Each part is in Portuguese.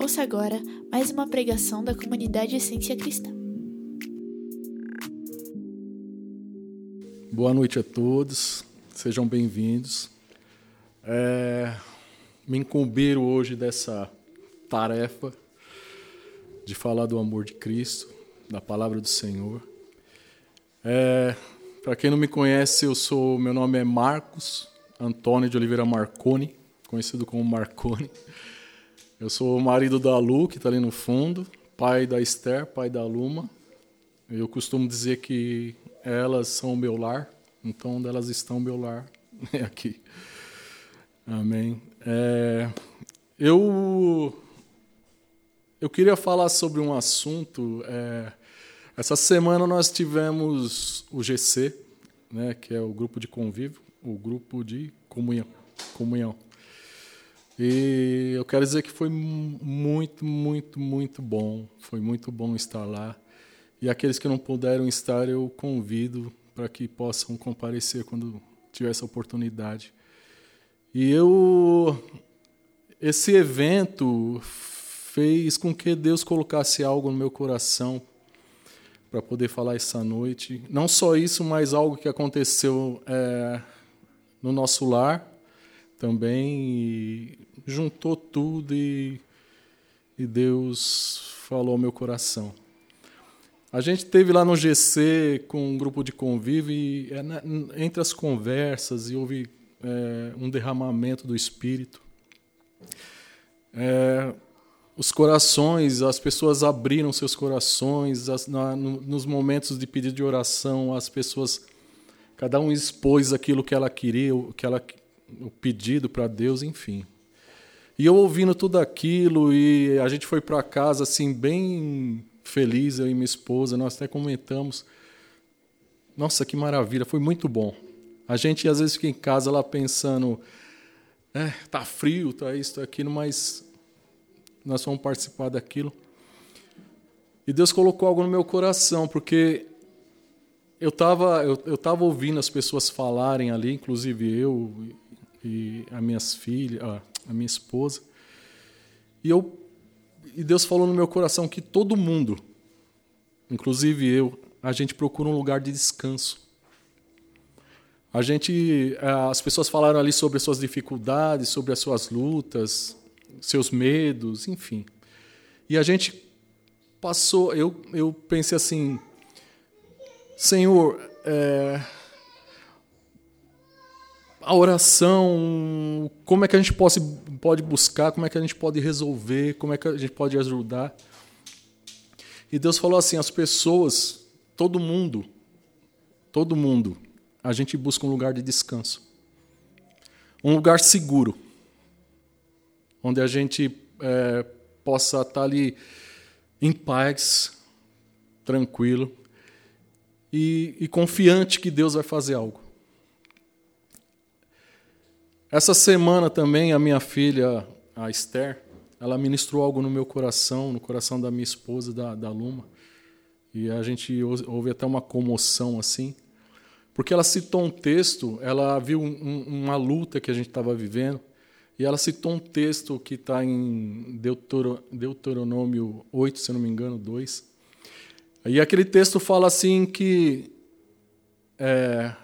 Ouça agora mais uma pregação da comunidade Essência Cristã. Boa noite a todos, sejam bem-vindos. É, me incumbiram hoje dessa tarefa de falar do amor de Cristo, da palavra do Senhor. É, Para quem não me conhece, eu sou, meu nome é Marcos Antônio de Oliveira Marconi, conhecido como Marconi. Eu sou o marido da Lu, que está ali no fundo, pai da Esther, pai da Luma. Eu costumo dizer que elas são o meu lar, então onde elas estão, meu lar é aqui. Amém. É, eu eu queria falar sobre um assunto. É, essa semana nós tivemos o GC, né, que é o grupo de convívio, o grupo de comunhão. comunhão. E eu quero dizer que foi muito, muito, muito bom. Foi muito bom estar lá. E aqueles que não puderam estar, eu convido para que possam comparecer quando tiver essa oportunidade. E eu esse evento fez com que Deus colocasse algo no meu coração para poder falar essa noite. Não só isso, mas algo que aconteceu é, no nosso lar também. juntou tudo e, e Deus falou ao meu coração. A gente teve lá no GC com um grupo de convívio e é, entre as conversas e houve é, um derramamento do Espírito. É, os corações, as pessoas abriram seus corações as, na, no, nos momentos de pedido de oração, as pessoas, cada um expôs aquilo que ela queria, o, que ela, o pedido para Deus, enfim. E eu ouvindo tudo aquilo e a gente foi para casa assim bem feliz, eu e minha esposa, nós até comentamos. Nossa, que maravilha, foi muito bom. A gente às vezes fica em casa lá pensando, é, tá frio, tá isso, tá aquilo, mas nós vamos participar daquilo. E Deus colocou algo no meu coração, porque eu estava eu, eu tava ouvindo as pessoas falarem ali, inclusive eu e as minhas filhas, a, a minha esposa. E, eu, e Deus falou no meu coração que todo mundo, inclusive eu, a gente procura um lugar de descanso. A gente, as pessoas falaram ali sobre as suas dificuldades, sobre as suas lutas, seus medos, enfim. E a gente passou, eu, eu pensei assim, Senhor, é, a oração, como é que a gente pode, pode buscar, como é que a gente pode resolver, como é que a gente pode ajudar. E Deus falou assim: as pessoas, todo mundo, todo mundo, a gente busca um lugar de descanso, um lugar seguro onde a gente é, possa estar ali em paz, tranquilo e, e confiante que Deus vai fazer algo. Essa semana também a minha filha, a Esther, ela ministrou algo no meu coração, no coração da minha esposa, da, da Luma. E a gente houve até uma comoção assim, porque ela citou um texto, ela viu um, uma luta que a gente estava vivendo, e ela citou um texto que está em Deuteronômio 8, se não me engano, 2. E aquele texto fala assim que é,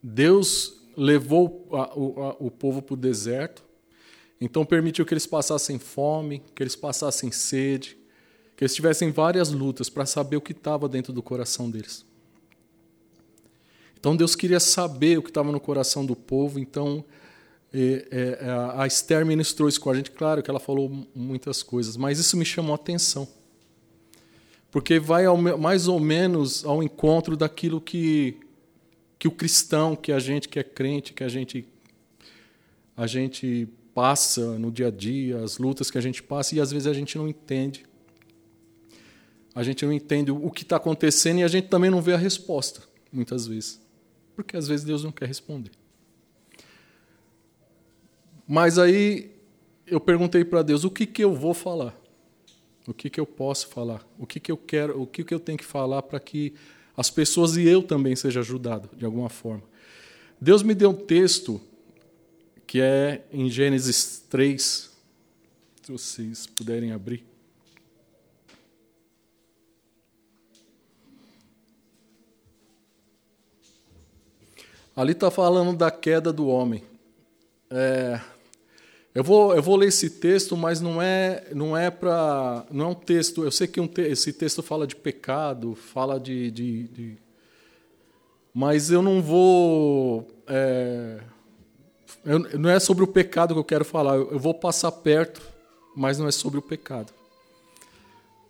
Deus levou a, o, a, o povo para o deserto, então permitiu que eles passassem fome, que eles passassem sede, que eles tivessem várias lutas para saber o que estava dentro do coração deles. Então Deus queria saber o que estava no coração do povo, então e, é, é, a Esther ministrou isso com a gente, claro que ela falou muitas coisas, mas isso me chamou a atenção. Porque vai ao, mais ou menos ao encontro daquilo que, que o cristão, que a gente que é crente, que a gente, a gente passa no dia a dia, as lutas que a gente passa, e às vezes a gente não entende. A gente não entende o que está acontecendo e a gente também não vê a resposta, muitas vezes. Porque às vezes Deus não quer responder. Mas aí eu perguntei para Deus: o que, que eu vou falar? O que, que eu posso falar? O que, que eu quero? O que, que eu tenho que falar para que as pessoas e eu também seja ajudado de alguma forma? Deus me deu um texto que é em Gênesis 3, se vocês puderem abrir. Ali está falando da queda do homem. É, eu, vou, eu vou ler esse texto, mas não é não é para não é um texto. Eu sei que um te, esse texto fala de pecado, fala de, de, de mas eu não vou é, eu, não é sobre o pecado que eu quero falar. Eu, eu vou passar perto, mas não é sobre o pecado.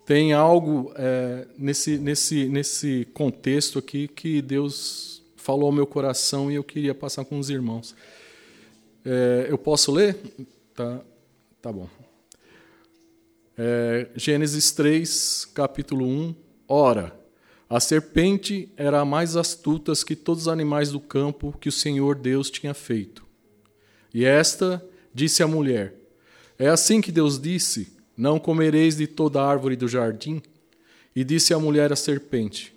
Tem algo é, nesse nesse nesse contexto aqui que Deus falou ao meu coração e eu queria passar com os irmãos. É, eu posso ler? Tá, tá bom. É, Gênesis 3, capítulo 1. Ora, a serpente era a mais astuta que todos os animais do campo que o Senhor Deus tinha feito. E esta disse à mulher: É assim que Deus disse: Não comereis de toda árvore do jardim? E disse a mulher à serpente: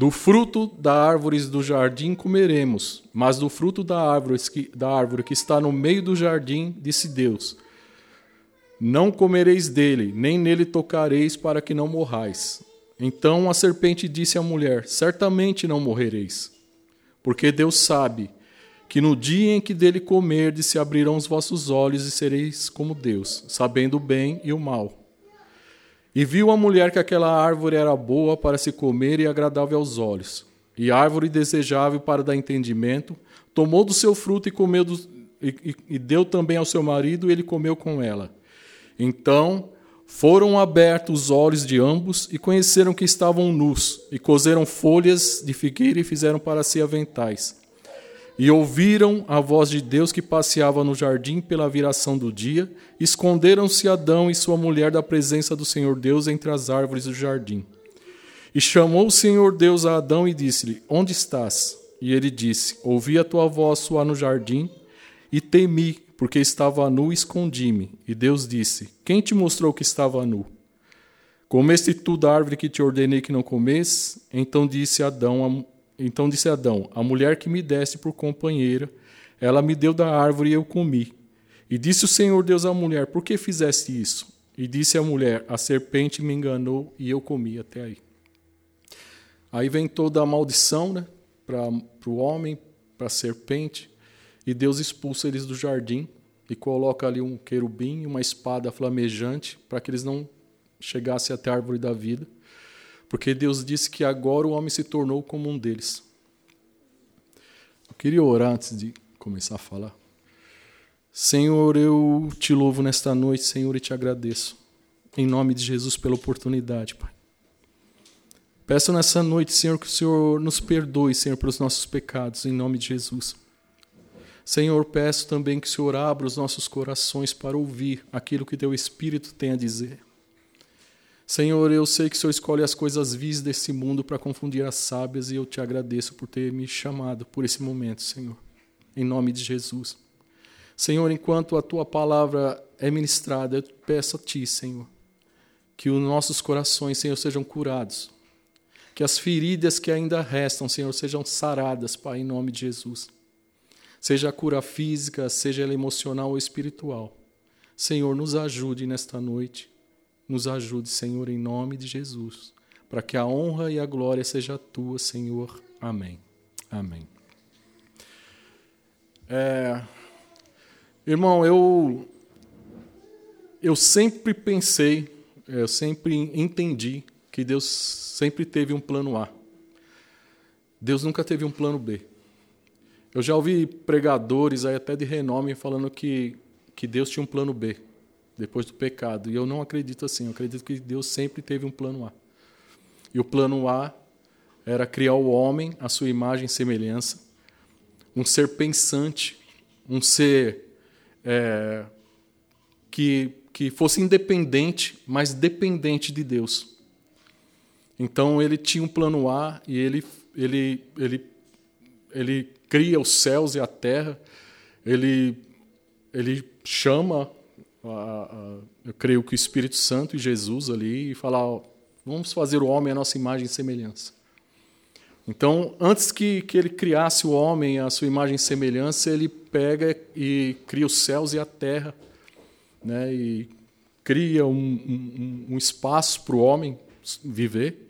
do fruto da árvore do jardim comeremos, mas do fruto da árvore, que, da árvore que está no meio do jardim, disse Deus: Não comereis dele, nem nele tocareis, para que não morrais. Então a serpente disse à mulher: Certamente não morrereis, porque Deus sabe que no dia em que dele comerdes se abrirão os vossos olhos e sereis como Deus, sabendo o bem e o mal. E viu a mulher que aquela árvore era boa para se comer e agradável aos olhos, e árvore desejável para dar entendimento, tomou do seu fruto e comeu do, e, e, deu também ao seu marido, e ele comeu com ela. Então foram abertos os olhos de ambos e conheceram que estavam nus, e coseram folhas de figueira e fizeram para si aventais. E ouviram a voz de Deus que passeava no jardim pela viração do dia. Esconderam-se Adão e sua mulher da presença do Senhor Deus entre as árvores do jardim. E chamou o Senhor Deus a Adão e disse-lhe: Onde estás? E ele disse: Ouvi a tua voz soar no jardim e temi, porque estava nu e escondi-me. E Deus disse: Quem te mostrou que estava nu? Comeste tu da árvore que te ordenei que não comesse? Então disse Adão então disse Adão: A mulher que me deste por companheira, ela me deu da árvore e eu comi. E disse o Senhor Deus à mulher: Por que fizeste isso? E disse a mulher: A serpente me enganou e eu comi. Até aí. Aí vem toda a maldição né, para o homem, para a serpente, e Deus expulsa eles do jardim e coloca ali um querubim e uma espada flamejante para que eles não chegassem até a árvore da vida porque Deus disse que agora o homem se tornou como um deles. Eu queria orar antes de começar a falar. Senhor, eu te louvo nesta noite, Senhor, e te agradeço. Em nome de Jesus pela oportunidade, Pai. Peço nessa noite, Senhor, que o Senhor nos perdoe, Senhor, pelos nossos pecados, em nome de Jesus. Senhor, peço também que o Senhor abra os nossos corações para ouvir aquilo que teu Espírito tem a dizer. Senhor, eu sei que o Senhor escolhe as coisas vis desse mundo para confundir as sábias e eu te agradeço por ter me chamado por esse momento, Senhor. Em nome de Jesus. Senhor, enquanto a tua palavra é ministrada, eu peço a ti, Senhor, que os nossos corações, Senhor, sejam curados. Que as feridas que ainda restam, Senhor, sejam saradas, Pai, em nome de Jesus. Seja a cura física, seja ela emocional ou espiritual. Senhor, nos ajude nesta noite nos ajude, Senhor, em nome de Jesus, para que a honra e a glória seja tua, Senhor. Amém. Amém. É, irmão, eu eu sempre pensei, eu sempre entendi que Deus sempre teve um plano A. Deus nunca teve um plano B. Eu já ouvi pregadores aí até de renome falando que, que Deus tinha um plano B depois do pecado. E eu não acredito assim. Eu acredito que Deus sempre teve um plano A. E o plano A era criar o homem à sua imagem e semelhança, um ser pensante, um ser é, que, que fosse independente, mas dependente de Deus. Então ele tinha um plano A e ele, ele, ele, ele cria os céus e a terra, ele, ele chama eu creio que o Espírito Santo e Jesus ali e falar, vamos fazer o homem a nossa imagem e semelhança. Então, antes que, que ele criasse o homem à sua imagem e semelhança, ele pega e cria os céus e a terra, né? e cria um, um, um espaço para o homem viver.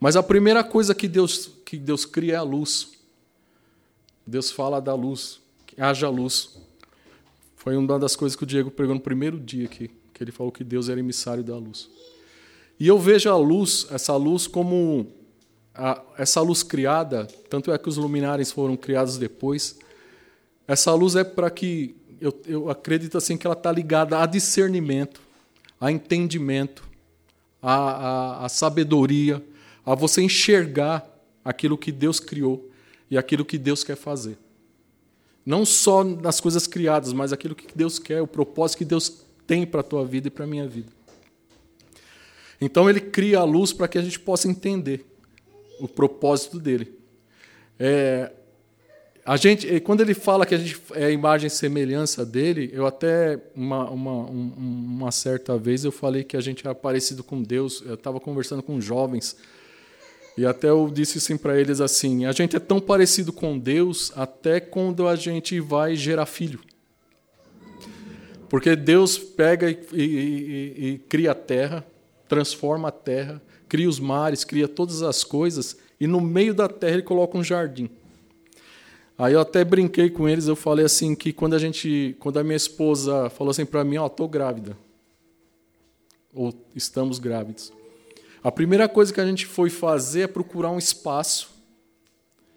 Mas a primeira coisa que Deus, que Deus cria é a luz. Deus fala da luz, haja luz. Foi uma das coisas que o Diego pregou no primeiro dia aqui, que ele falou que Deus era emissário da luz. E eu vejo a luz, essa luz como a, essa luz criada, tanto é que os luminares foram criados depois. Essa luz é para que eu, eu acredito assim que ela está ligada a discernimento, a entendimento, a, a, a sabedoria, a você enxergar aquilo que Deus criou e aquilo que Deus quer fazer. Não só nas coisas criadas, mas aquilo que Deus quer, o propósito que Deus tem para a tua vida e para a minha vida. Então ele cria a luz para que a gente possa entender o propósito dele. É, a gente, quando ele fala que a gente é imagem e semelhança dele, eu até uma, uma, uma certa vez eu falei que a gente era parecido com Deus. Eu estava conversando com jovens e até eu disse assim para eles assim: a gente é tão parecido com Deus até quando a gente vai gerar filho. Porque Deus pega e, e, e, e cria a terra, transforma a terra, cria os mares, cria todas as coisas, e no meio da terra ele coloca um jardim. Aí eu até brinquei com eles, eu falei assim que quando a gente, quando a minha esposa falou assim para mim, ó, oh, tô grávida. Ou estamos grávidos. A primeira coisa que a gente foi fazer é procurar um espaço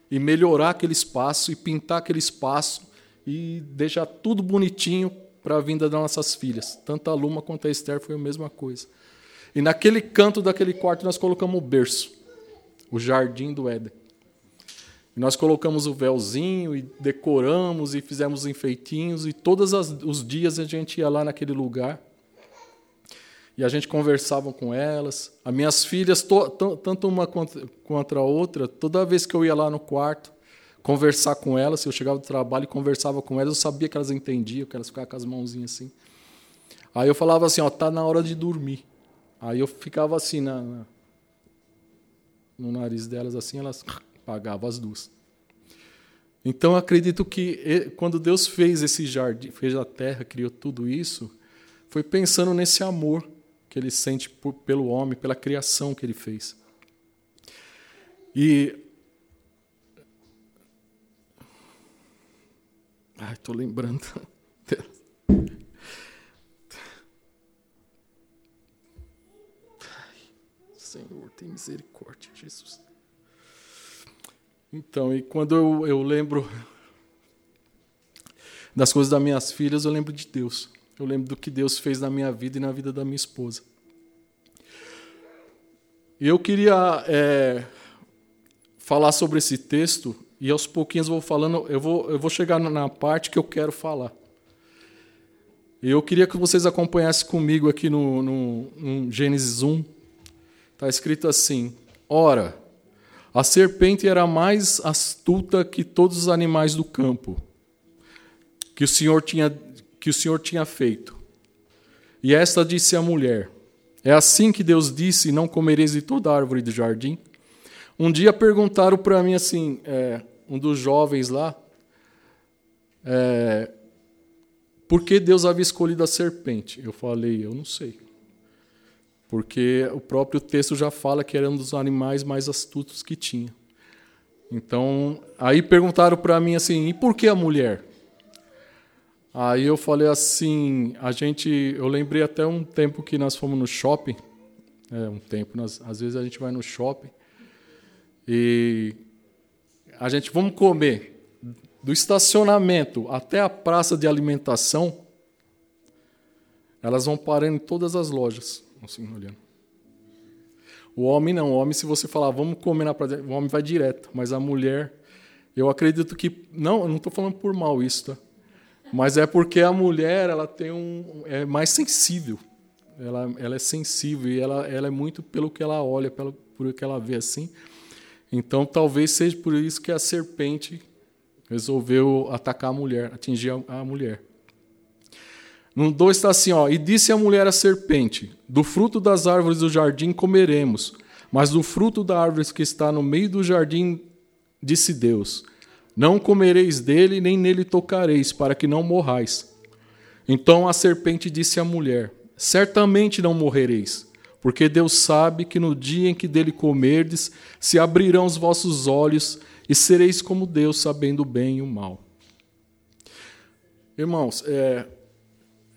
e melhorar aquele espaço e pintar aquele espaço e deixar tudo bonitinho para a vinda das nossas filhas. Tanto a Luma quanto a Esther foi a mesma coisa. E naquele canto daquele quarto nós colocamos o berço, o jardim do Éden. E nós colocamos o véuzinho e decoramos e fizemos enfeitinhos e todos os dias a gente ia lá naquele lugar e a gente conversava com elas. As minhas filhas, tanto uma quanto a outra, toda vez que eu ia lá no quarto conversar com elas, eu chegava do trabalho e conversava com elas, eu sabia que elas entendiam, que elas ficavam com as mãozinhas assim. Aí eu falava assim, ó, tá na hora de dormir. Aí eu ficava assim na, na no nariz delas, assim, elas pagavam as duas. Então acredito que quando Deus fez esse jardim, fez a terra, criou tudo isso, foi pensando nesse amor que ele sente por, pelo homem, pela criação que ele fez. E Ai, estou lembrando. Senhor, tem misericórdia, Jesus. Então, e quando eu, eu lembro das coisas das minhas filhas, eu lembro de Deus. Eu lembro do que Deus fez na minha vida e na vida da minha esposa. E eu queria é, falar sobre esse texto, e aos pouquinhos vou falando, eu vou, eu vou chegar na parte que eu quero falar. Eu queria que vocês acompanhassem comigo aqui no, no, no Gênesis 1, Está escrito assim: Ora, a serpente era mais astuta que todos os animais do campo que o Senhor tinha, que o Senhor tinha feito. E esta disse à mulher: É assim que Deus disse: Não comereis de toda árvore do jardim? Um dia perguntaram para mim assim, é, um dos jovens lá, é, por que Deus havia escolhido a serpente? Eu falei, eu não sei porque o próprio texto já fala que era um dos animais mais astutos que tinha. Então, aí perguntaram para mim assim: e por que a mulher? Aí eu falei assim: a gente, eu lembrei até um tempo que nós fomos no shopping, é um tempo, nós, às vezes a gente vai no shopping e a gente vamos comer do estacionamento até a praça de alimentação, elas vão parando em todas as lojas assim, olhando. O homem não, o homem, se você falar, vamos comer na praia, o homem vai direto, mas a mulher, eu acredito que, não, eu não estou falando por mal isso, tá? Mas é porque a mulher, ela tem um, é mais sensível, ela, ela é sensível e ela, ela é muito pelo que ela olha, pelo, por que ela vê assim, então talvez seja por isso que a serpente resolveu atacar a mulher, atingir a, a mulher. No 2 está assim, ó, e disse a mulher à serpente: Do fruto das árvores do jardim comeremos, mas do fruto da árvore que está no meio do jardim disse Deus: Não comereis dele, nem nele tocareis, para que não morrais. Então a serpente disse à mulher: Certamente não morrereis, porque Deus sabe que no dia em que dele comerdes, se abrirão os vossos olhos e sereis como Deus, sabendo o bem e o mal. Irmãos, é,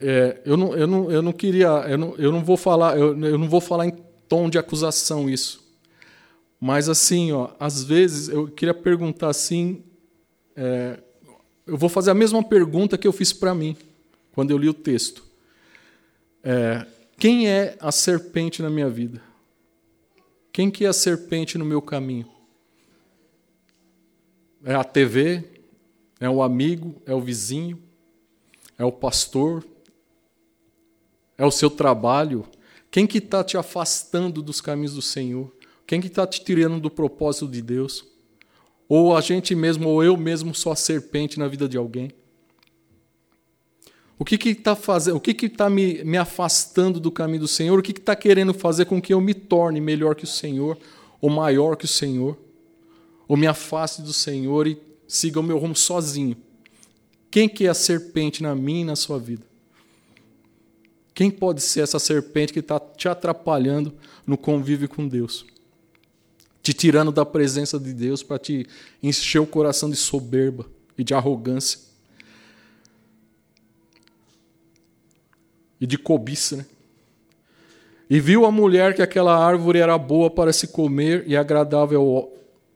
é, eu, não, eu, não, eu não queria, eu não, eu não vou falar, eu, eu não vou falar em tom de acusação isso. Mas assim, ó, às vezes eu queria perguntar assim, é, eu vou fazer a mesma pergunta que eu fiz para mim quando eu li o texto. É, quem é a serpente na minha vida? Quem que é a serpente no meu caminho? É a TV? É o amigo? É o vizinho? É o pastor? É o seu trabalho? Quem que está te afastando dos caminhos do Senhor? Quem que está te tirando do propósito de Deus? Ou a gente mesmo, ou eu mesmo sou a serpente na vida de alguém? O que está fazendo? O que está me, me afastando do caminho do Senhor? O que está querendo fazer com que eu me torne melhor que o Senhor, ou maior que o Senhor? Ou me afaste do Senhor e siga o meu rumo sozinho? Quem que é a serpente na minha e na sua vida? Quem pode ser essa serpente que está te atrapalhando no convívio com Deus? Te tirando da presença de Deus para te encher o coração de soberba e de arrogância. E de cobiça, né? E viu a mulher que aquela árvore era boa para se comer e agradável,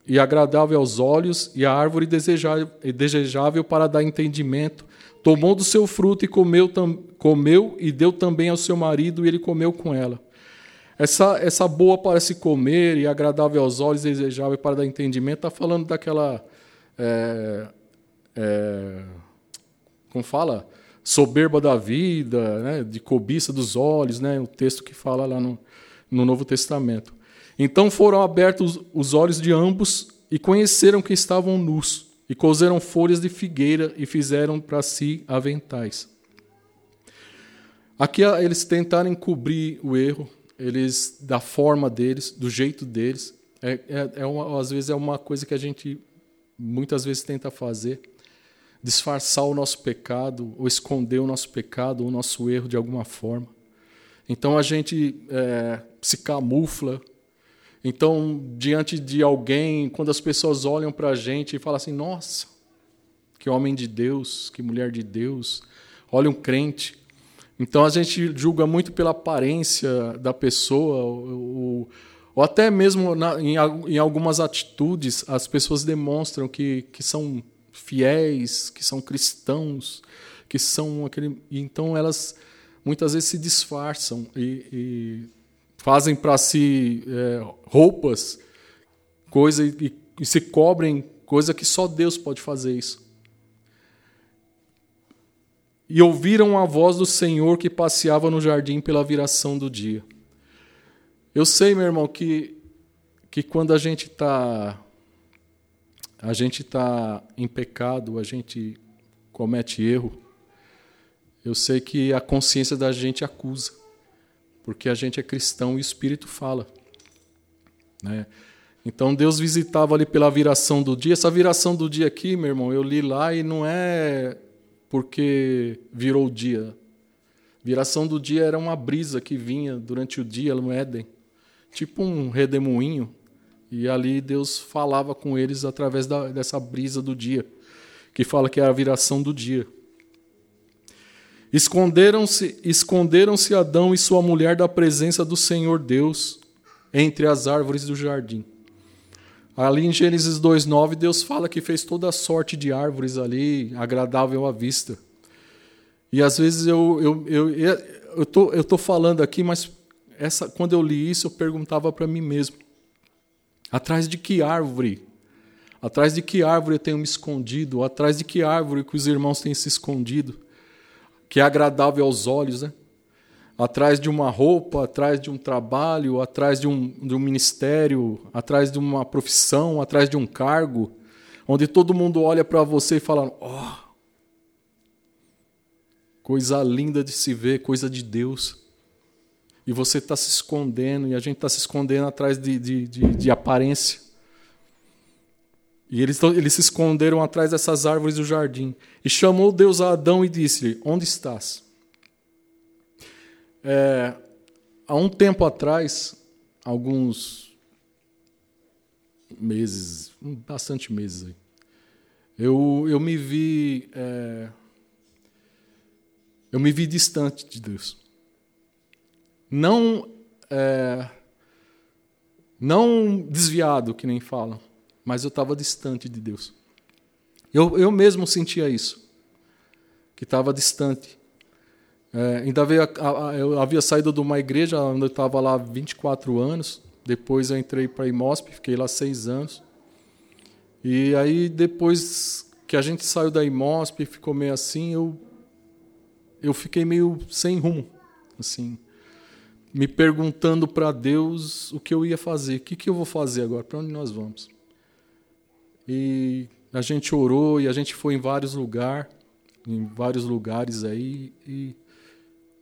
e agradável aos olhos, e a árvore desejável, desejável para dar entendimento tomou do seu fruto e comeu, comeu e deu também ao seu marido, e ele comeu com ela. Essa, essa boa para se comer e agradável aos olhos, desejável para dar entendimento, está falando daquela. É, é, como fala? Soberba da vida, né, de cobiça dos olhos, né, o texto que fala lá no, no Novo Testamento. Então foram abertos os olhos de ambos e conheceram que estavam nus e cozeram folhas de figueira e fizeram para si aventais. Aqui eles tentaram encobrir o erro, eles da forma deles, do jeito deles. É, é, é uma, às vezes é uma coisa que a gente muitas vezes tenta fazer, disfarçar o nosso pecado, ou esconder o nosso pecado, ou o nosso erro de alguma forma. Então a gente é, se camufla, então, diante de alguém, quando as pessoas olham para a gente e falam assim: nossa, que homem de Deus, que mulher de Deus, olha um crente. Então, a gente julga muito pela aparência da pessoa, ou, ou até mesmo na, em, em algumas atitudes, as pessoas demonstram que, que são fiéis, que são cristãos, que são aquele. Então, elas muitas vezes se disfarçam e, e fazem para si é, roupas, coisa e, e se cobrem coisa que só Deus pode fazer isso. E ouviram a voz do Senhor que passeava no jardim pela viração do dia. Eu sei, meu irmão, que, que quando a gente está a gente está em pecado, a gente comete erro, eu sei que a consciência da gente acusa porque a gente é cristão e o Espírito fala. Né? Então Deus visitava ali pela viração do dia. Essa viração do dia aqui, meu irmão, eu li lá e não é porque virou o dia. Viração do dia era uma brisa que vinha durante o dia no Éden, tipo um redemoinho. E ali Deus falava com eles através da, dessa brisa do dia, que fala que é a viração do dia. Esconderam-se esconderam-se Adão e sua mulher da presença do Senhor Deus entre as árvores do jardim. Ali em Gênesis 2:9, Deus fala que fez toda a sorte de árvores ali, agradável à vista. E às vezes eu eu eu eu tô, eu tô falando aqui, mas essa quando eu li isso, eu perguntava para mim mesmo: atrás de que árvore? Atrás de que árvore eu tenho me escondido? Atrás de que árvore que os irmãos têm se escondido? que é agradável aos olhos, né? Atrás de uma roupa, atrás de um trabalho, atrás de um, de um ministério, atrás de uma profissão, atrás de um cargo, onde todo mundo olha para você e fala: Oh, coisa linda de se ver, coisa de Deus. E você está se escondendo, e a gente está se escondendo atrás de, de, de, de aparência. E eles, eles se esconderam atrás dessas árvores do jardim. E chamou Deus a Adão e disse-lhe: Onde estás? É, há um tempo atrás, alguns meses, bastante meses aí, eu, eu me vi. É, eu me vi distante de Deus. Não. É, não desviado, que nem falam, mas eu estava distante de Deus. Eu, eu mesmo sentia isso, que estava distante. É, ainda veio, eu havia saído de uma igreja onde eu estava lá 24 anos, depois eu entrei para a IMOSP, fiquei lá seis anos. E aí, depois que a gente saiu da IMOSP, ficou meio assim, eu, eu fiquei meio sem rumo. assim me perguntando para Deus o que eu ia fazer, o que, que eu vou fazer agora, para onde nós vamos. E a gente orou e a gente foi em vários lugares, em vários lugares aí, e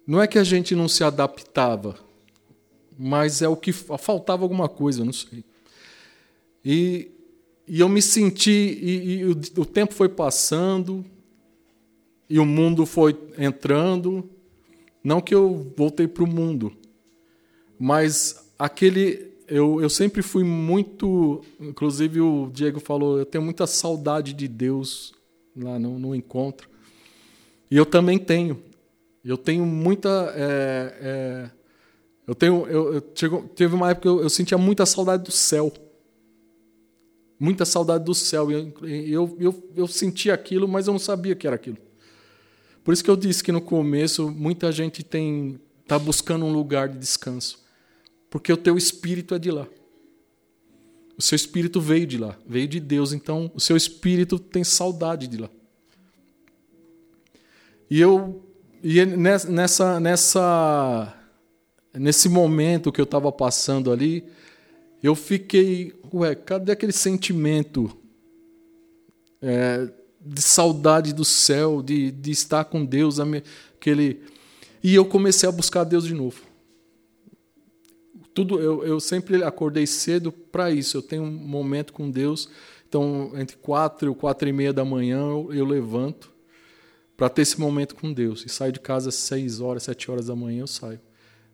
não é que a gente não se adaptava, mas é o que faltava alguma coisa, não sei. E, e eu me senti, e, e o, o tempo foi passando, e o mundo foi entrando, não que eu voltei para o mundo, mas aquele. Eu, eu sempre fui muito. Inclusive, o Diego falou: eu tenho muita saudade de Deus lá no, no encontro. E eu também tenho. Eu tenho muita. É, é, eu tenho. Eu, eu chego, teve uma época que eu, eu sentia muita saudade do céu muita saudade do céu. Eu, eu, eu, eu senti aquilo, mas eu não sabia que era aquilo. Por isso que eu disse que no começo muita gente tem está buscando um lugar de descanso. Porque o teu espírito é de lá. O seu espírito veio de lá, veio de Deus, então o seu espírito tem saudade de lá. E eu e nessa nessa nesse momento que eu estava passando ali, eu fiquei, ué, cadê aquele sentimento é, de saudade do céu, de, de estar com Deus, aquele e eu comecei a buscar Deus de novo tudo eu, eu sempre acordei cedo para isso. Eu tenho um momento com Deus. Então, entre quatro e quatro e meia da manhã, eu, eu levanto para ter esse momento com Deus. E saio de casa às seis horas, sete horas da manhã, eu saio.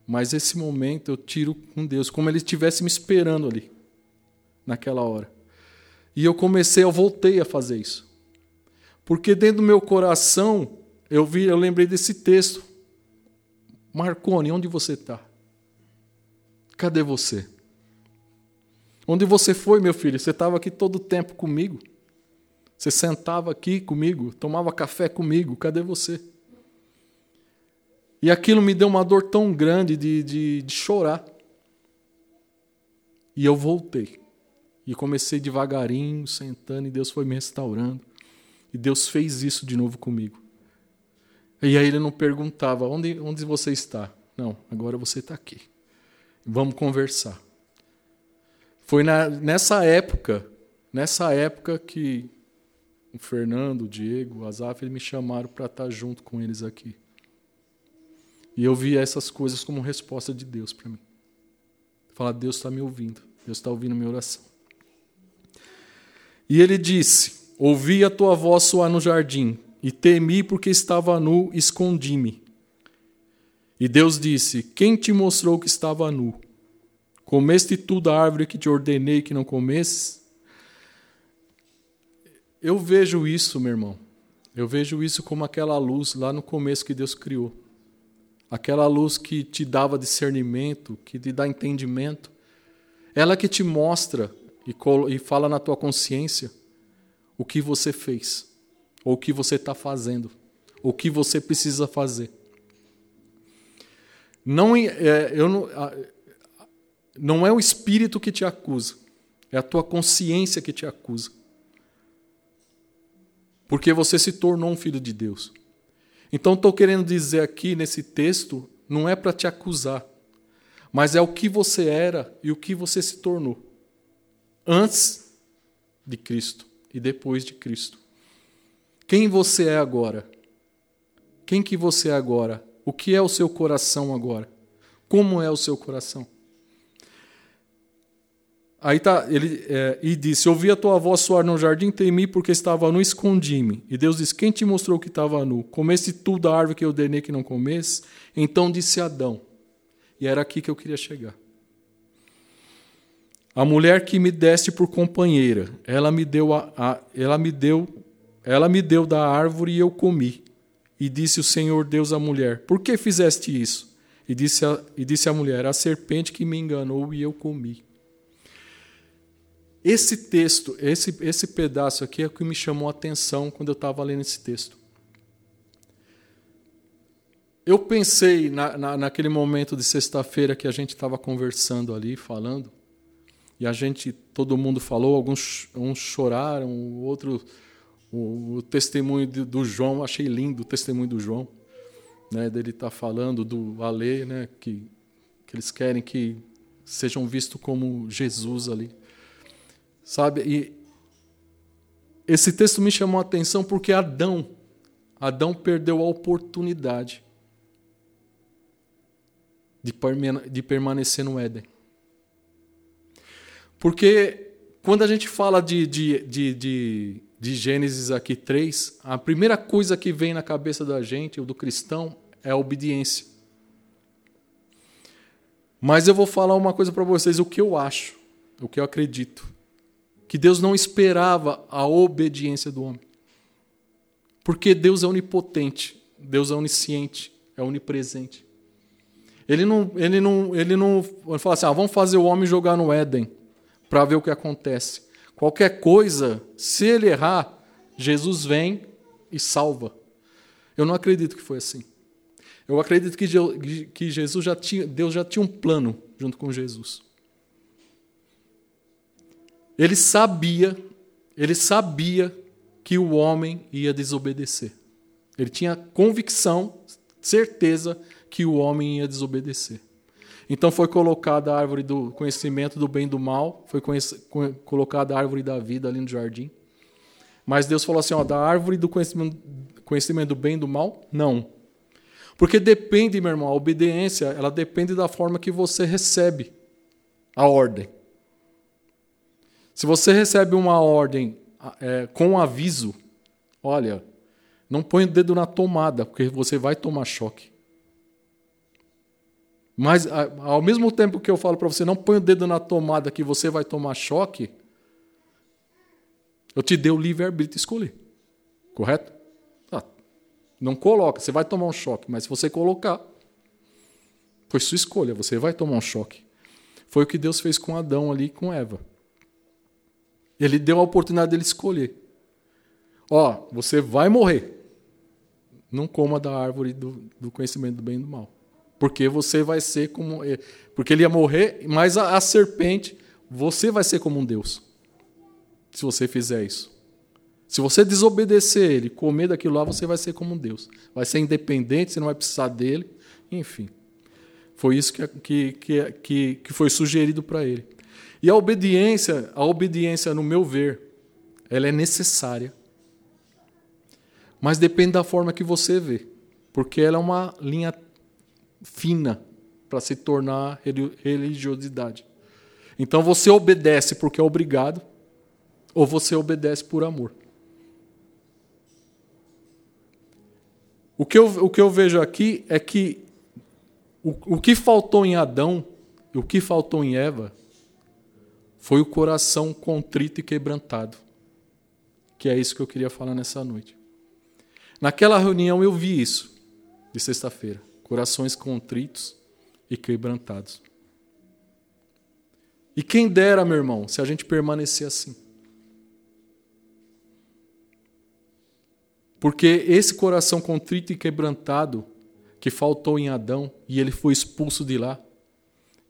Mas esse momento eu tiro com Deus, como Ele estivesse me esperando ali, naquela hora. E eu comecei, eu voltei a fazer isso. Porque dentro do meu coração, eu vi, eu lembrei desse texto. Marconi, onde você está? Cadê você? Onde você foi, meu filho? Você estava aqui todo o tempo comigo. Você sentava aqui comigo, tomava café comigo. Cadê você? E aquilo me deu uma dor tão grande de, de, de chorar. E eu voltei. E comecei devagarinho, sentando, e Deus foi me restaurando. E Deus fez isso de novo comigo. E aí ele não perguntava: onde, onde você está? Não, agora você está aqui. Vamos conversar. Foi na, nessa época, nessa época que o Fernando, o Diego, o Azaf, eles me chamaram para estar junto com eles aqui. E eu vi essas coisas como resposta de Deus para mim. Falar, Deus está me ouvindo, Deus está ouvindo minha oração. E ele disse: Ouvi a tua voz soar no jardim, e temi porque estava nu, escondi-me. E Deus disse: Quem te mostrou que estava nu? Comeste tu da árvore que te ordenei que não comesses? Eu vejo isso, meu irmão. Eu vejo isso como aquela luz lá no começo que Deus criou. Aquela luz que te dava discernimento, que te dá entendimento. Ela que te mostra e fala na tua consciência o que você fez, ou o que você está fazendo, ou o que você precisa fazer. Não, é, eu não, não é o espírito que te acusa, é a tua consciência que te acusa. Porque você se tornou um filho de Deus. Então, estou querendo dizer aqui nesse texto, não é para te acusar, mas é o que você era e o que você se tornou antes de Cristo e depois de Cristo. Quem você é agora? Quem que você é agora? O que é o seu coração agora? Como é o seu coração? Aí tá, ele é, e disse: Ouvi a tua voz soar no jardim, temi porque estava nu, escondi-me. E Deus disse: Quem te mostrou que estava nu? Comesse tu da árvore que eu ordenei que não comesse? Então disse Adão. E era aqui que eu queria chegar. A mulher que me deste por companheira, ela me deu a, a, ela me deu, ela me deu da árvore e eu comi. E disse o Senhor Deus à mulher: Por que fizeste isso? E disse a, e disse a mulher: A serpente que me enganou e eu comi. Esse texto, esse, esse pedaço aqui é o que me chamou a atenção quando eu estava lendo esse texto. Eu pensei na, na, naquele momento de sexta-feira que a gente estava conversando ali, falando, e a gente, todo mundo falou, alguns uns choraram, o outro, o, o testemunho de, do João, achei lindo o testemunho do João, né, dele estar tá falando do Alê, né, que, que eles querem que sejam vistos como Jesus ali. Sabe? E esse texto me chamou a atenção porque Adão, Adão perdeu a oportunidade de permanecer no Éden. Porque quando a gente fala de, de, de, de, de Gênesis aqui 3, a primeira coisa que vem na cabeça da gente, ou do cristão, é a obediência. Mas eu vou falar uma coisa para vocês, o que eu acho, o que eu acredito que Deus não esperava a obediência do homem. Porque Deus é onipotente, Deus é onisciente, é onipresente. Ele não, ele não, ele não fala assim: ah, vamos fazer o homem jogar no Éden para ver o que acontece. Qualquer coisa, se ele errar, Jesus vem e salva. Eu não acredito que foi assim. Eu acredito que, que Jesus já tinha, Deus já tinha um plano junto com Jesus. Ele sabia, ele sabia que o homem ia desobedecer. Ele tinha convicção, certeza que o homem ia desobedecer. Então foi colocada a árvore do conhecimento do bem e do mal, foi colocada a árvore da vida ali no jardim. Mas Deus falou assim: ó, da árvore do conhecimento, conhecimento do bem e do mal, não. Porque depende, meu irmão, a obediência, ela depende da forma que você recebe a ordem. Se você recebe uma ordem é, com aviso, olha, não põe o dedo na tomada, porque você vai tomar choque. Mas, ao mesmo tempo que eu falo para você, não põe o dedo na tomada que você vai tomar choque, eu te dei o livre-arbítrio escolher. Correto? Ah, não coloca, você vai tomar um choque, mas se você colocar, foi sua escolha, você vai tomar um choque. Foi o que Deus fez com Adão ali com Eva. Ele deu a oportunidade dele escolher. Ó, você vai morrer. Não coma da árvore do, do conhecimento do bem e do mal. Porque você vai ser como. Porque ele ia morrer, mas a, a serpente, você vai ser como um Deus. Se você fizer isso. Se você desobedecer ele, comer daquilo lá, você vai ser como um Deus. Vai ser independente, você não vai precisar dele. Enfim. Foi isso que, que, que, que foi sugerido para ele. E a obediência, a obediência, no meu ver, ela é necessária. Mas depende da forma que você vê. Porque ela é uma linha fina para se tornar religiosidade. Então você obedece porque é obrigado, ou você obedece por amor. O que eu, o que eu vejo aqui é que o, o que faltou em Adão, o que faltou em Eva, foi o coração contrito e quebrantado. Que é isso que eu queria falar nessa noite. Naquela reunião eu vi isso, de sexta-feira. Corações contritos e quebrantados. E quem dera, meu irmão, se a gente permanecer assim. Porque esse coração contrito e quebrantado que faltou em Adão e ele foi expulso de lá,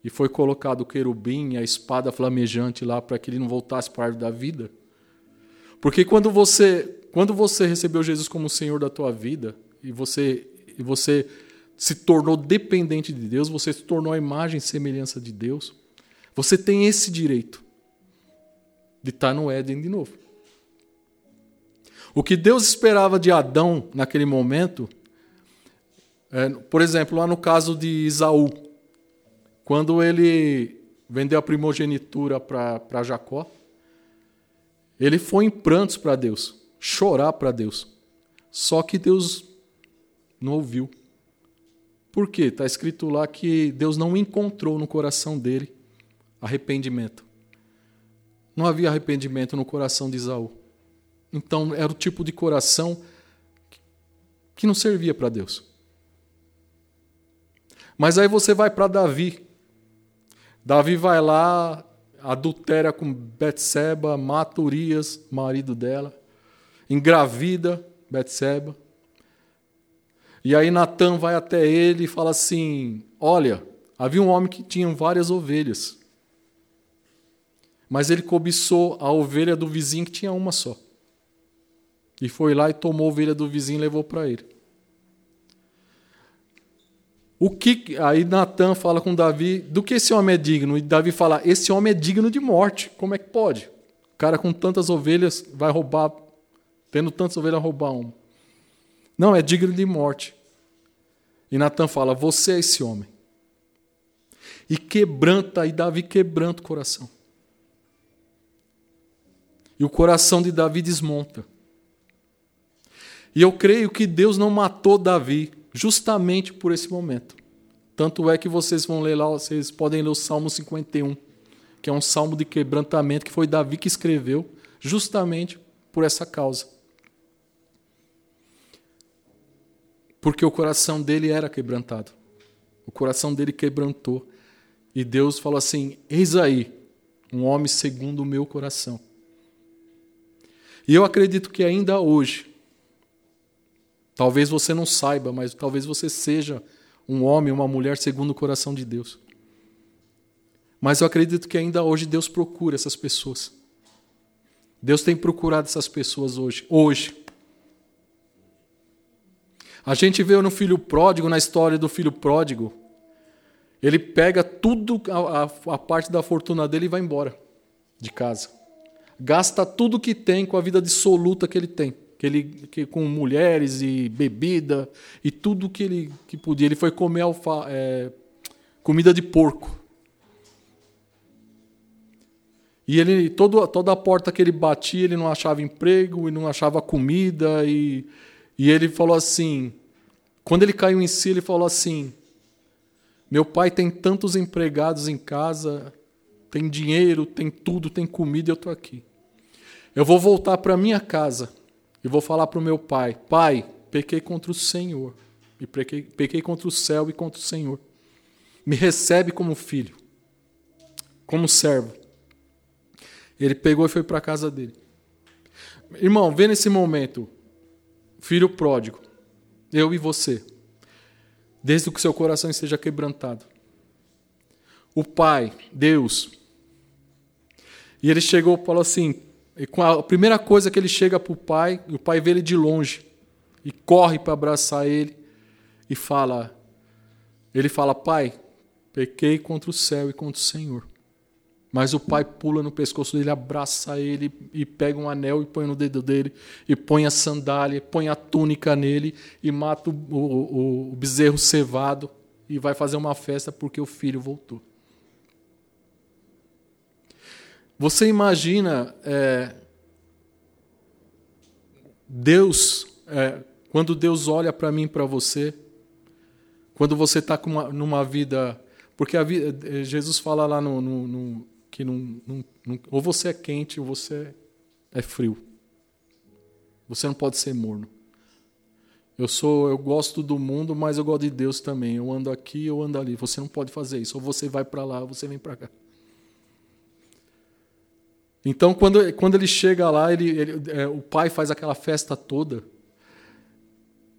e foi colocado o querubim e a espada flamejante lá para que ele não voltasse para a árvore da vida. Porque quando você, quando você recebeu Jesus como Senhor da tua vida e você, e você se tornou dependente de Deus, você se tornou a imagem e semelhança de Deus, você tem esse direito de estar no Éden de novo. O que Deus esperava de Adão naquele momento, é, por exemplo, lá no caso de Isaú, quando ele vendeu a primogenitura para Jacó. Ele foi em prantos para Deus, chorar para Deus. Só que Deus não ouviu. Por quê? Está escrito lá que Deus não encontrou no coração dele arrepimento. Não havia arrependimento no coração de Isaú. Então era o tipo de coração que não servia para Deus. Mas aí você vai para Davi. Davi vai lá, adultera com Betseba, mata Urias, marido dela, engravida Betseba. E aí Natan vai até ele e fala assim: Olha, havia um homem que tinha várias ovelhas. Mas ele cobiçou a ovelha do vizinho que tinha uma só. E foi lá e tomou a ovelha do vizinho e levou para ele. O que aí Natan fala com Davi, do que esse homem é digno? E Davi fala: "Esse homem é digno de morte. Como é que pode? O cara com tantas ovelhas vai roubar, tendo tantas ovelhas roubar uma. Não, é digno de morte. E Natan fala: "Você é esse homem." E quebranta, e Davi quebranta o coração. E o coração de Davi desmonta. E eu creio que Deus não matou Davi justamente por esse momento. Tanto é que vocês vão ler lá, vocês podem ler o Salmo 51, que é um salmo de quebrantamento que foi Davi que escreveu, justamente por essa causa. Porque o coração dele era quebrantado. O coração dele quebrantou. E Deus falou assim: Eis aí, um homem segundo o meu coração. E eu acredito que ainda hoje, talvez você não saiba, mas talvez você seja um homem, uma mulher segundo o coração de Deus. Mas eu acredito que ainda hoje Deus procura essas pessoas. Deus tem procurado essas pessoas hoje. Hoje. A gente vê no filho pródigo, na história do filho pródigo, ele pega tudo, a, a, parte da fortuna dele e vai embora de casa gasta tudo que tem com a vida dissoluta que ele tem. Que ele, que, com mulheres e bebida e tudo que ele que podia. Ele foi comer alfa, é, comida de porco. E ele todo, toda a porta que ele batia, ele não achava emprego e não achava comida. E, e ele falou assim: quando ele caiu em si, ele falou assim: Meu pai tem tantos empregados em casa tem dinheiro, tem tudo, tem comida eu estou aqui. Eu vou voltar para minha casa e vou falar para o meu pai: Pai, pequei contra o Senhor, e pequei, pequei contra o céu e contra o Senhor. Me recebe como filho, como servo. Ele pegou e foi para a casa dele. Irmão, vê nesse momento, filho pródigo, eu e você, desde que seu coração esteja quebrantado. O Pai, Deus, e ele chegou e falou assim: a primeira coisa que ele chega para o pai, e o pai vê ele de longe, e corre para abraçar ele, e fala: Ele fala, pai, pequei contra o céu e contra o Senhor. Mas o pai pula no pescoço dele, abraça ele e pega um anel e põe no dedo dele, e põe a sandália, põe a túnica nele e mata o, o, o bezerro cevado e vai fazer uma festa porque o filho voltou. Você imagina é, Deus, é, quando Deus olha para mim, para você, quando você está numa vida. Porque vida, é, Jesus fala lá no, no, no que não, ou você é quente ou você é frio. Você não pode ser morno. Eu sou, eu gosto do mundo, mas eu gosto de Deus também. Eu ando aqui, eu ando ali. Você não pode fazer isso. Ou você vai para lá, ou você vem para cá. Então, quando, quando ele chega lá, ele, ele é, o pai faz aquela festa toda.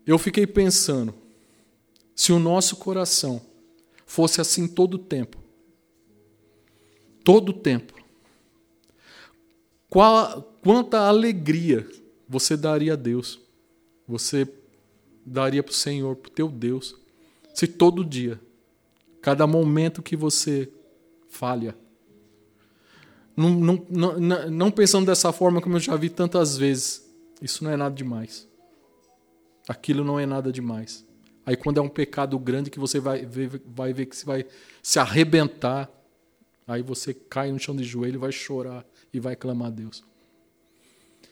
Eu fiquei pensando, se o nosso coração fosse assim todo o tempo, todo o tempo, qual, quanta alegria você daria a Deus, você daria para o Senhor, para o teu Deus, se todo dia, cada momento que você falha, não, não, não, não pensando dessa forma como eu já vi tantas vezes. Isso não é nada demais. Aquilo não é nada demais. Aí quando é um pecado grande que você vai ver, vai ver que você vai se arrebentar, Aí você cai no chão de joelho, vai chorar e vai clamar a Deus.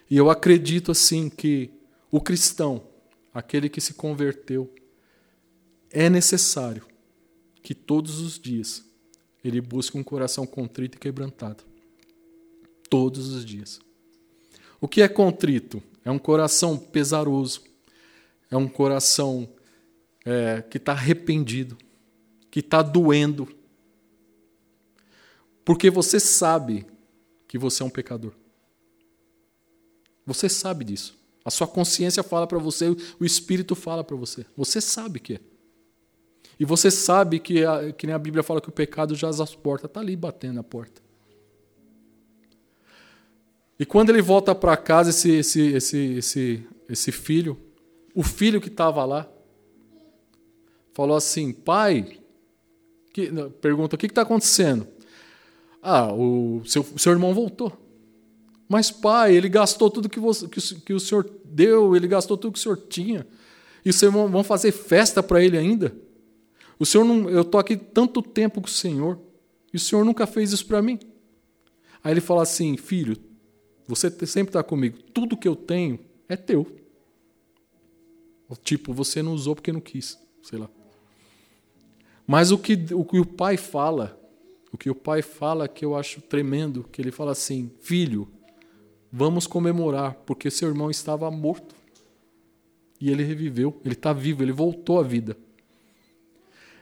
E eu acredito assim que o cristão, aquele que se converteu, é necessário que todos os dias ele busque um coração contrito e quebrantado. Todos os dias. O que é contrito? É um coração pesaroso, é um coração é, que está arrependido, que está doendo, porque você sabe que você é um pecador. Você sabe disso. A sua consciência fala para você, o Espírito fala para você. Você sabe que é. E você sabe que, a, que nem a Bíblia fala que o pecado jaz às portas, está ali batendo na porta. E quando ele volta para casa, esse, esse, esse, esse, esse filho, o filho que estava lá, falou assim: Pai, que, pergunta: o que está acontecendo? Ah, o seu, o seu irmão voltou. Mas, pai, ele gastou tudo que, você, que, que o senhor deu, ele gastou tudo que o senhor tinha. E vocês vão fazer festa para ele ainda? O senhor não, eu estou aqui tanto tempo com o senhor e o senhor nunca fez isso para mim. Aí ele fala assim: Filho, você sempre está comigo, tudo que eu tenho é teu. Tipo, você não usou porque não quis, sei lá. Mas o que o, que o pai fala, o que o pai fala que eu acho tremendo, que ele fala assim: Filho, Vamos comemorar, porque seu irmão estava morto. E ele reviveu, ele está vivo, ele voltou à vida.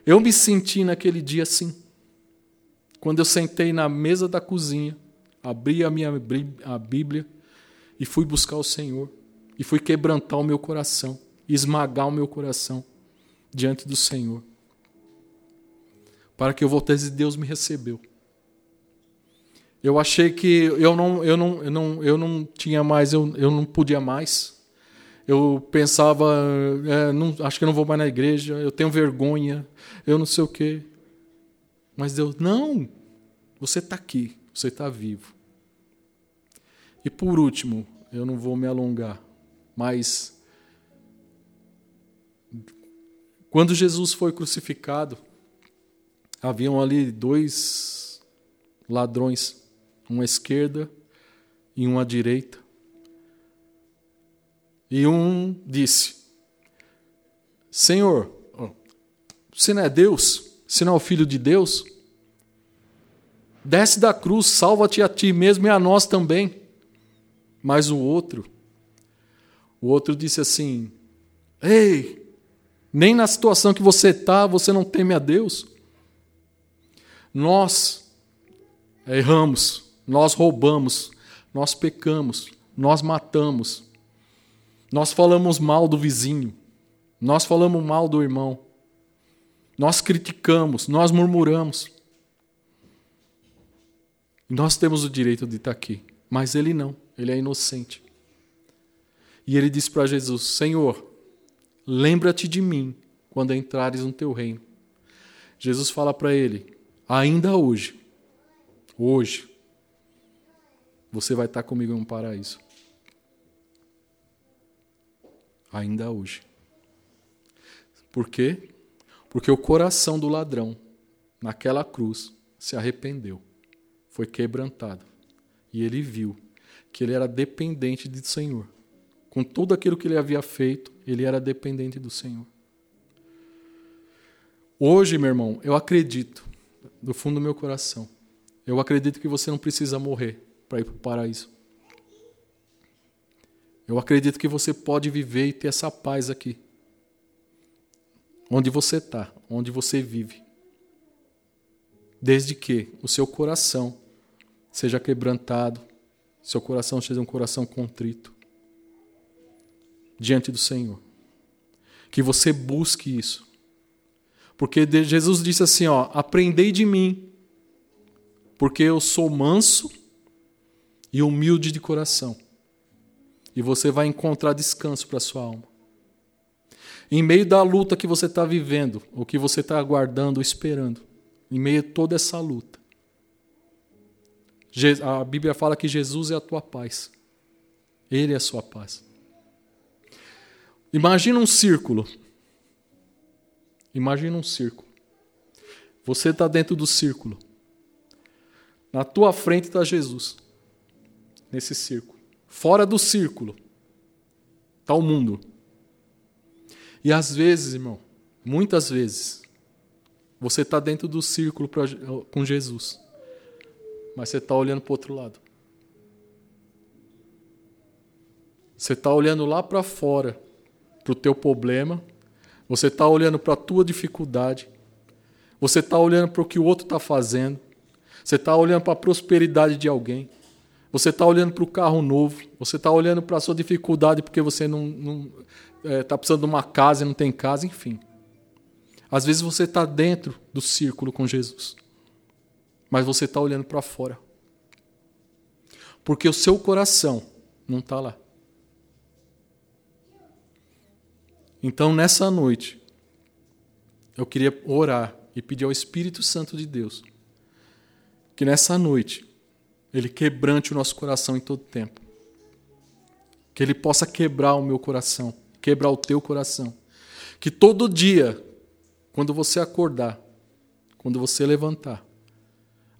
Eu me senti naquele dia assim. Quando eu sentei na mesa da cozinha, abri a minha a Bíblia e fui buscar o Senhor. E fui quebrantar o meu coração, esmagar o meu coração diante do Senhor. Para que eu voltasse, Deus me recebeu. Eu achei que eu não, eu não, eu não, eu não tinha mais, eu, eu não podia mais. Eu pensava, é, não, acho que eu não vou mais na igreja, eu tenho vergonha, eu não sei o quê. Mas Deus, não, você está aqui, você está vivo. E por último, eu não vou me alongar, mas quando Jesus foi crucificado, haviam ali dois ladrões uma esquerda e uma direita. E um disse: Senhor, você não é Deus? Você não é o Filho de Deus? Desce da cruz, salva-te a ti mesmo e a nós também. Mas o outro, o outro disse assim: Ei, nem na situação que você está, você não teme a Deus. Nós erramos, nós roubamos, nós pecamos, nós matamos, nós falamos mal do vizinho, nós falamos mal do irmão, nós criticamos, nós murmuramos. Nós temos o direito de estar aqui, mas ele não, ele é inocente. E ele disse para Jesus: Senhor, lembra-te de mim quando entrares no teu reino. Jesus fala para ele: ainda hoje, hoje, você vai estar comigo em um paraíso. Ainda hoje. Por quê? Porque o coração do ladrão, naquela cruz, se arrependeu, foi quebrantado. E ele viu que ele era dependente do Senhor. Com tudo aquilo que ele havia feito, ele era dependente do Senhor. Hoje, meu irmão, eu acredito, do fundo do meu coração, eu acredito que você não precisa morrer para ir para o paraíso. Eu acredito que você pode viver e ter essa paz aqui. Onde você está, onde você vive. Desde que o seu coração seja quebrantado, seu coração seja um coração contrito diante do Senhor. Que você busque isso. Porque Jesus disse assim, ó, aprendei de mim, porque eu sou manso e humilde de coração. E você vai encontrar descanso para sua alma. Em meio da luta que você está vivendo, o que você está aguardando, esperando, em meio a toda essa luta, a Bíblia fala que Jesus é a tua paz. Ele é a sua paz. Imagina um círculo. Imagina um círculo. Você está dentro do círculo. Na tua frente está Jesus. Nesse círculo. Fora do círculo está o mundo. E às vezes, irmão, muitas vezes, você está dentro do círculo pra, com Jesus, mas você está olhando para o outro lado. Você está olhando lá para fora, para o teu problema, você está olhando para a tua dificuldade, você está olhando para o que o outro está fazendo, você está olhando para a prosperidade de alguém, você está olhando para o carro novo, você está olhando para a sua dificuldade porque você não está é, tá precisando de uma casa e não tem casa, enfim. Às vezes você está dentro do círculo com Jesus, mas você está olhando para fora. Porque o seu coração não está lá. Então, nessa noite, eu queria orar e pedir ao Espírito Santo de Deus que nessa noite ele quebrante o nosso coração em todo tempo. Que ele possa quebrar o meu coração, quebrar o teu coração. Que todo dia, quando você acordar, quando você levantar,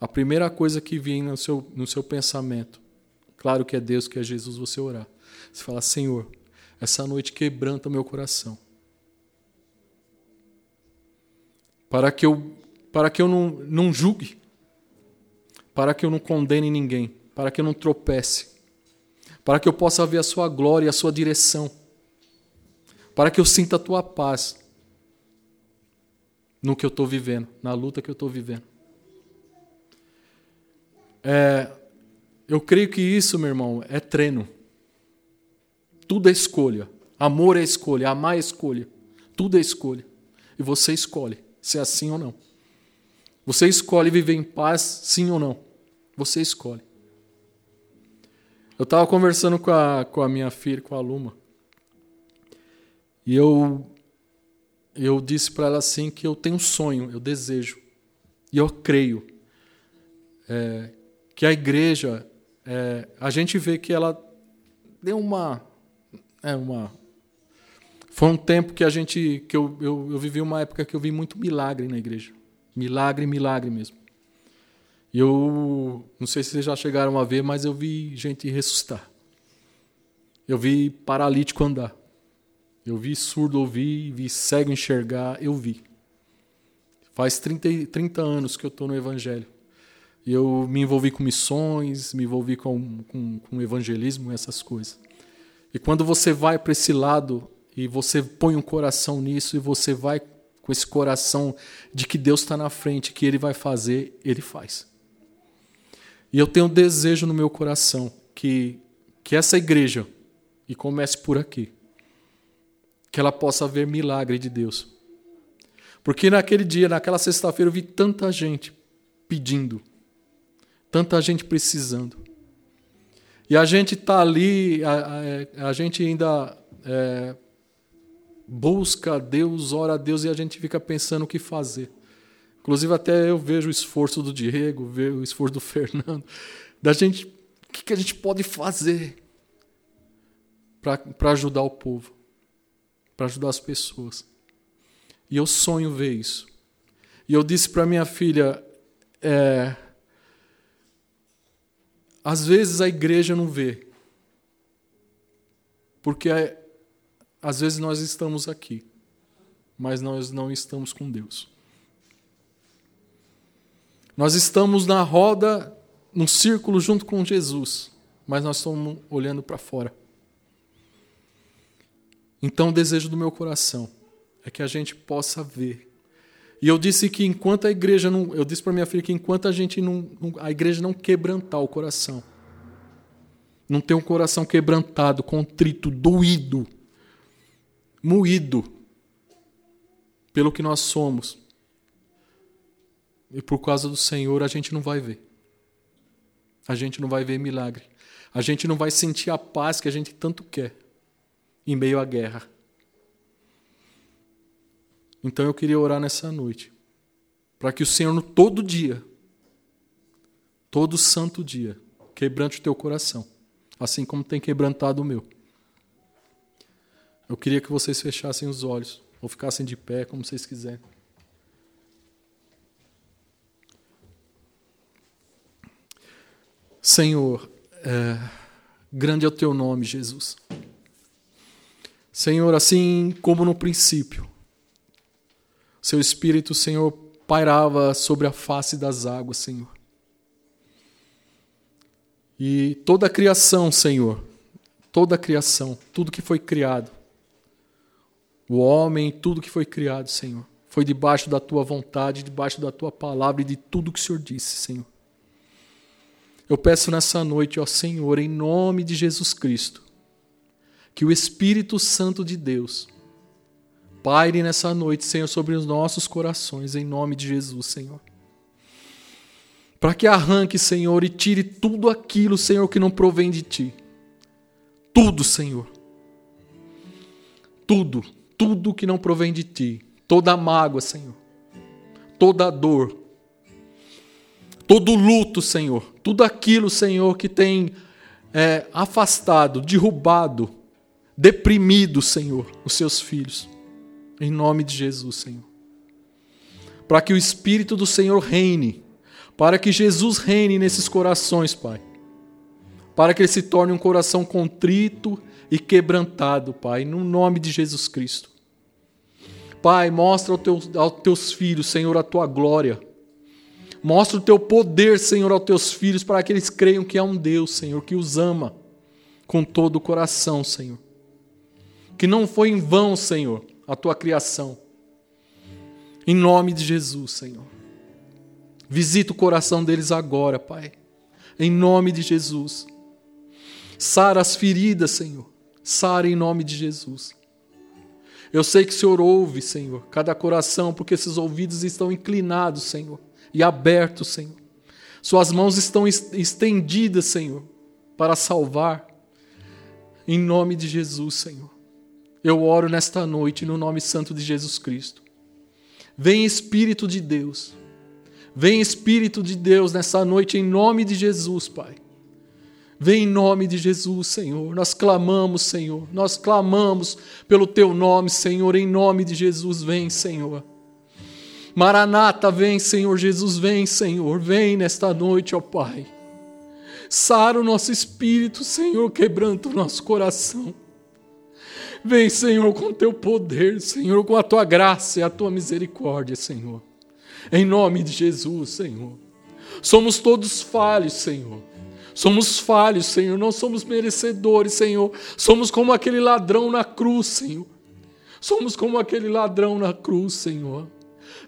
a primeira coisa que vem no seu, no seu pensamento, claro que é Deus, que é Jesus, você orar. Você fala, Senhor, essa noite quebranta o meu coração. Para que eu, para que eu não, não julgue, para que eu não condene ninguém, para que eu não tropece, para que eu possa ver a sua glória e a sua direção, para que eu sinta a tua paz no que eu estou vivendo, na luta que eu estou vivendo. É, eu creio que isso, meu irmão, é treino. Tudo é escolha. Amor é escolha, amar é escolha. Tudo é escolha. E você escolhe se é assim ou não. Você escolhe viver em paz, sim ou não. Você escolhe. Eu estava conversando com a, com a minha filha, com a Luma, e eu, eu disse para ela assim que eu tenho um sonho, eu desejo, e eu creio é, que a igreja, é, a gente vê que ela deu uma é uma. Foi um tempo que a gente. que eu, eu, eu vivi uma época que eu vi muito milagre na igreja. Milagre, milagre mesmo. E eu. Não sei se vocês já chegaram a ver, mas eu vi gente ressuscitar. Eu vi paralítico andar. Eu vi surdo ouvir, vi cego enxergar, eu vi. Faz 30, 30 anos que eu estou no Evangelho. Eu me envolvi com missões, me envolvi com, com, com evangelismo, essas coisas. E quando você vai para esse lado e você põe um coração nisso e você vai com esse coração de que Deus está na frente, que Ele vai fazer, Ele faz. E eu tenho um desejo no meu coração que, que essa igreja, e comece por aqui, que ela possa ver milagre de Deus. Porque naquele dia, naquela sexta-feira, eu vi tanta gente pedindo, tanta gente precisando. E a gente está ali, a, a, a, gente ainda é, busca a Deus, ora a Deus e a gente fica pensando o que fazer. Inclusive, até eu vejo o esforço do Diego, vejo o esforço do Fernando, da gente, o que, que a gente pode fazer para ajudar o povo, para ajudar as pessoas. E eu sonho ver isso. E eu disse para minha filha, é, às vezes a igreja não vê. Porque é, às vezes nós estamos aqui, mas nós não estamos com Deus. Nós estamos na roda, num círculo junto com Jesus, mas nós estamos olhando para fora. Então, o desejo do meu coração é que a gente possa ver e eu disse que enquanto a igreja não. Eu disse para minha filha que enquanto a gente não. A igreja não quebrantar o coração. Não ter um coração quebrantado, contrito, doído, moído pelo que nós somos. E por causa do Senhor a gente não vai ver. A gente não vai ver milagre. A gente não vai sentir a paz que a gente tanto quer em meio à guerra. Então eu queria orar nessa noite, para que o Senhor, no todo dia, todo santo dia, quebrante o teu coração, assim como tem quebrantado o meu. Eu queria que vocês fechassem os olhos, ou ficassem de pé, como vocês quiserem. Senhor, é, grande é o teu nome, Jesus. Senhor, assim como no princípio, seu Espírito, Senhor, pairava sobre a face das águas, Senhor. E toda a criação, Senhor, toda a criação, tudo que foi criado, o homem, tudo que foi criado, Senhor, foi debaixo da tua vontade, debaixo da tua palavra e de tudo que o Senhor disse, Senhor. Eu peço nessa noite, ó Senhor, em nome de Jesus Cristo, que o Espírito Santo de Deus paire nessa noite, Senhor, sobre os nossos corações, em nome de Jesus, Senhor. Para que arranque, Senhor, e tire tudo aquilo, Senhor, que não provém de Ti. Tudo, Senhor. Tudo, tudo que não provém de Ti. Toda mágoa, Senhor. Toda dor. Todo luto, Senhor. Tudo aquilo, Senhor, que tem é, afastado, derrubado, deprimido, Senhor, os seus filhos. Em nome de Jesus, Senhor. Para que o Espírito do Senhor reine. Para que Jesus reine nesses corações, Pai. Para que ele se torne um coração contrito e quebrantado, Pai. No nome de Jesus Cristo. Pai, mostra ao aos teus filhos, Senhor, a tua glória. Mostra o teu poder, Senhor, aos teus filhos, para que eles creiam que há um Deus, Senhor, que os ama com todo o coração, Senhor. Que não foi em vão, Senhor, a tua criação. Em nome de Jesus, Senhor. Visita o coração deles agora, Pai. Em nome de Jesus. Sara as feridas, Senhor. Sara em nome de Jesus. Eu sei que o Senhor ouve, Senhor, cada coração, porque esses ouvidos estão inclinados, Senhor, e abertos, Senhor. Suas mãos estão estendidas, Senhor, para salvar. Em nome de Jesus, Senhor. Eu oro nesta noite no nome santo de Jesus Cristo. Vem Espírito de Deus. Vem Espírito de Deus nessa noite em nome de Jesus, Pai. Vem em nome de Jesus, Senhor. Nós clamamos, Senhor. Nós clamamos pelo teu nome, Senhor. Em nome de Jesus, vem, Senhor. Maranata, vem, Senhor. Jesus, vem, Senhor. Vem nesta noite, ó Pai. Sara o nosso espírito, Senhor. Quebranta o nosso coração. Vem, Senhor, com teu poder, Senhor, com a tua graça e a tua misericórdia, Senhor. Em nome de Jesus, Senhor. Somos todos falhos, Senhor. Somos falhos, Senhor. Não somos merecedores, Senhor. Somos como aquele ladrão na cruz, Senhor. Somos como aquele ladrão na cruz, Senhor.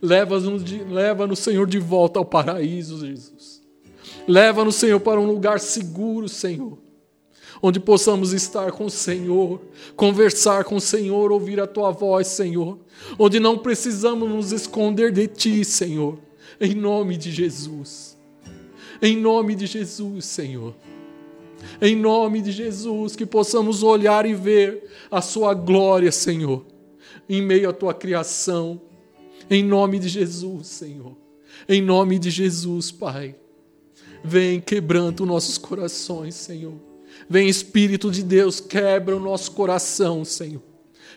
Leva-nos, leva-nos, Senhor, de volta ao paraíso, Jesus. Leva-nos, Senhor, para um lugar seguro, Senhor onde possamos estar com o Senhor, conversar com o Senhor, ouvir a tua voz, Senhor, onde não precisamos nos esconder de ti, Senhor, em nome de Jesus. Em nome de Jesus, Senhor. Em nome de Jesus, que possamos olhar e ver a Sua glória, Senhor, em meio à Tua criação. Em nome de Jesus, Senhor. Em nome de Jesus, Pai. Vem quebrando nossos corações, Senhor. Vem Espírito de Deus, quebra o nosso coração, Senhor.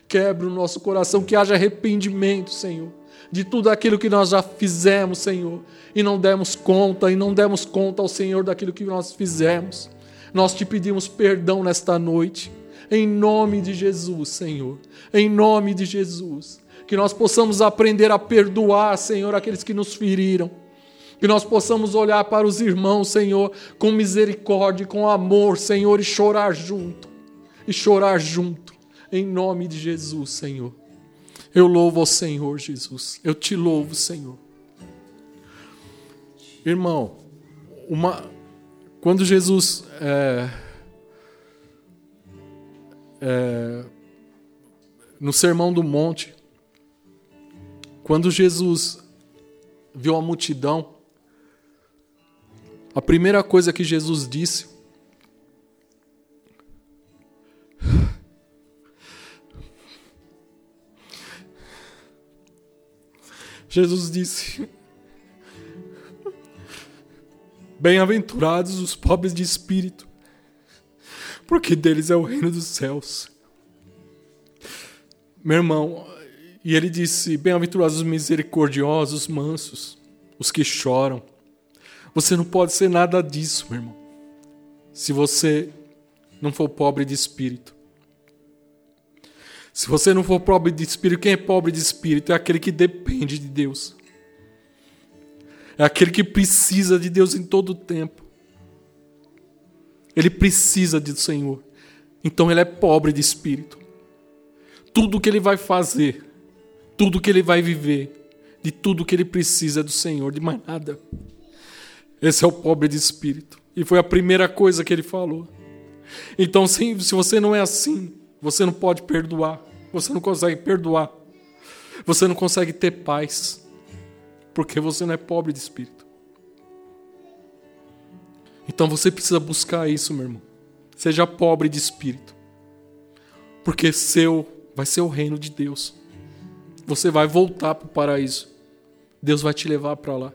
Quebra o nosso coração, que haja arrependimento, Senhor, de tudo aquilo que nós já fizemos, Senhor, e não demos conta, e não demos conta ao Senhor daquilo que nós fizemos. Nós te pedimos perdão nesta noite, em nome de Jesus, Senhor, em nome de Jesus. Que nós possamos aprender a perdoar, Senhor, aqueles que nos feriram que nós possamos olhar para os irmãos, Senhor, com misericórdia, com amor, Senhor, e chorar junto. E chorar junto. Em nome de Jesus, Senhor. Eu louvo ao Senhor, Jesus. Eu te louvo, Senhor. Irmão, uma, quando Jesus é, é, no Sermão do Monte, quando Jesus viu a multidão, a primeira coisa que Jesus disse Jesus disse: Bem-aventurados os pobres de espírito, porque deles é o reino dos céus. Meu irmão, e ele disse: Bem-aventurados os misericordiosos, os mansos, os que choram você não pode ser nada disso, meu irmão. se você não for pobre de espírito. Se você não for pobre de espírito, quem é pobre de espírito é aquele que depende de Deus. É aquele que precisa de Deus em todo o tempo. Ele precisa do Senhor. Então ele é pobre de espírito. Tudo que ele vai fazer, tudo que ele vai viver, de tudo que ele precisa é do Senhor, de mais nada. Esse é o pobre de espírito. E foi a primeira coisa que ele falou. Então, se, se você não é assim, você não pode perdoar. Você não consegue perdoar. Você não consegue ter paz. Porque você não é pobre de espírito. Então você precisa buscar isso, meu irmão. Seja pobre de espírito. Porque seu vai ser o reino de Deus. Você vai voltar para o paraíso. Deus vai te levar para lá.